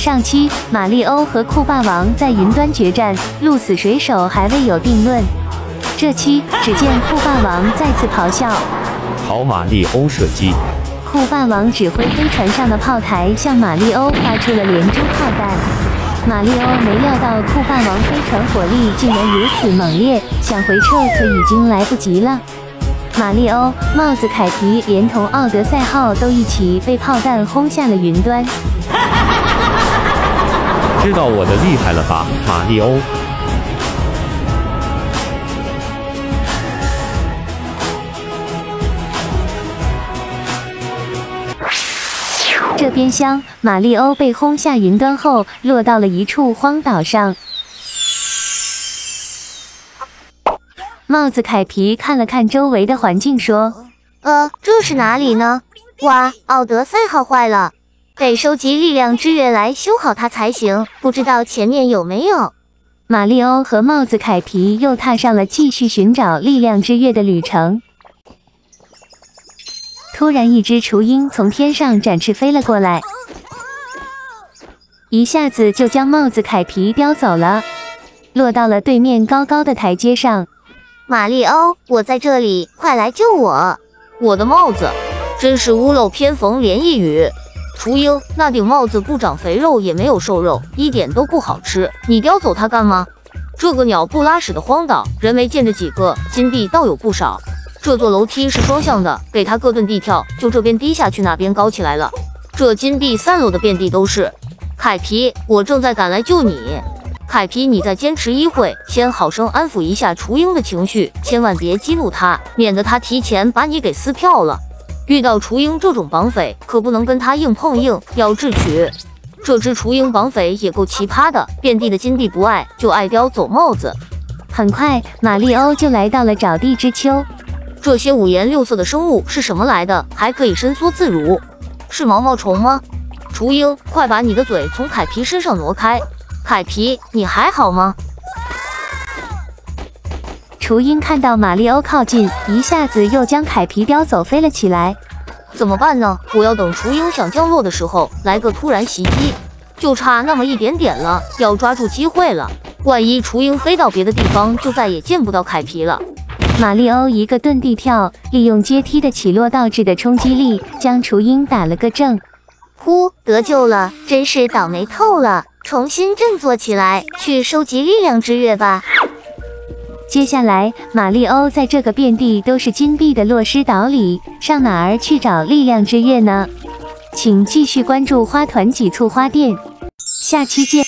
上期马里欧和酷霸王在云端决战，鹿死谁手还未有定论。这期只见酷霸王再次咆哮，好马里欧射击。酷霸王指挥飞船上的炮台向马里欧发出了连珠炮弹。马里欧没料到酷霸王飞船火力竟然如此猛烈，想回撤可已经来不及了。马里欧、帽子凯皮连同奥德赛号都一起被炮弹轰下了云端。知道我的厉害了吧，马里欧？这边厢，马里欧被轰下云端后，落到了一处荒岛上。帽子凯皮看了看周围的环境，说：“呃，这是哪里呢？哇，奥德赛号坏了，得收集力量之月来修好它才行。不知道前面有没有？”马里欧和帽子凯皮又踏上了继续寻找力量之月的旅程。突然，一只雏鹰从天上展翅飞了过来，一下子就将帽子凯皮叼走了，落到了对面高高的台阶上。马里欧，我在这里，快来救我！我的帽子，真是屋漏偏逢连夜雨。雏鹰，那顶帽子不长肥肉，也没有瘦肉，一点都不好吃，你叼走它干嘛？这个鸟不拉屎的荒岛，人没见着几个，金币倒有不少。这座楼梯是双向的，给他各遁地跳，就这边低下去，那边高起来了。这金币散落的遍地都是。凯皮，我正在赶来救你。凯皮，你再坚持一会，先好生安抚一下雏鹰的情绪，千万别激怒他，免得他提前把你给撕票了。遇到雏鹰这种绑匪，可不能跟他硬碰硬，要智取。这只雏鹰绑匪也够奇葩的，遍地的金币不爱，就爱叼走帽子。很快，马里欧就来到了沼地之丘。这些五颜六色的生物是什么来的？还可以伸缩自如，是毛毛虫吗？雏鹰，快把你的嘴从凯皮身上挪开！凯皮，你还好吗？雏鹰看到马里欧靠近，一下子又将凯皮叼走，飞了起来。怎么办呢？我要等雏鹰想降落的时候来个突然袭击，就差那么一点点了，要抓住机会了。万一雏鹰飞到别的地方，就再也见不到凯皮了。马里欧一个遁地跳，利用阶梯的起落导致的冲击力，将雏鹰打了个正。呼，得救了！真是倒霉透了！重新振作起来，去收集力量之月吧。接下来，马里欧在这个遍地都是金币的洛斯岛里，上哪儿去找力量之月呢？请继续关注花团几簇花店，下期见。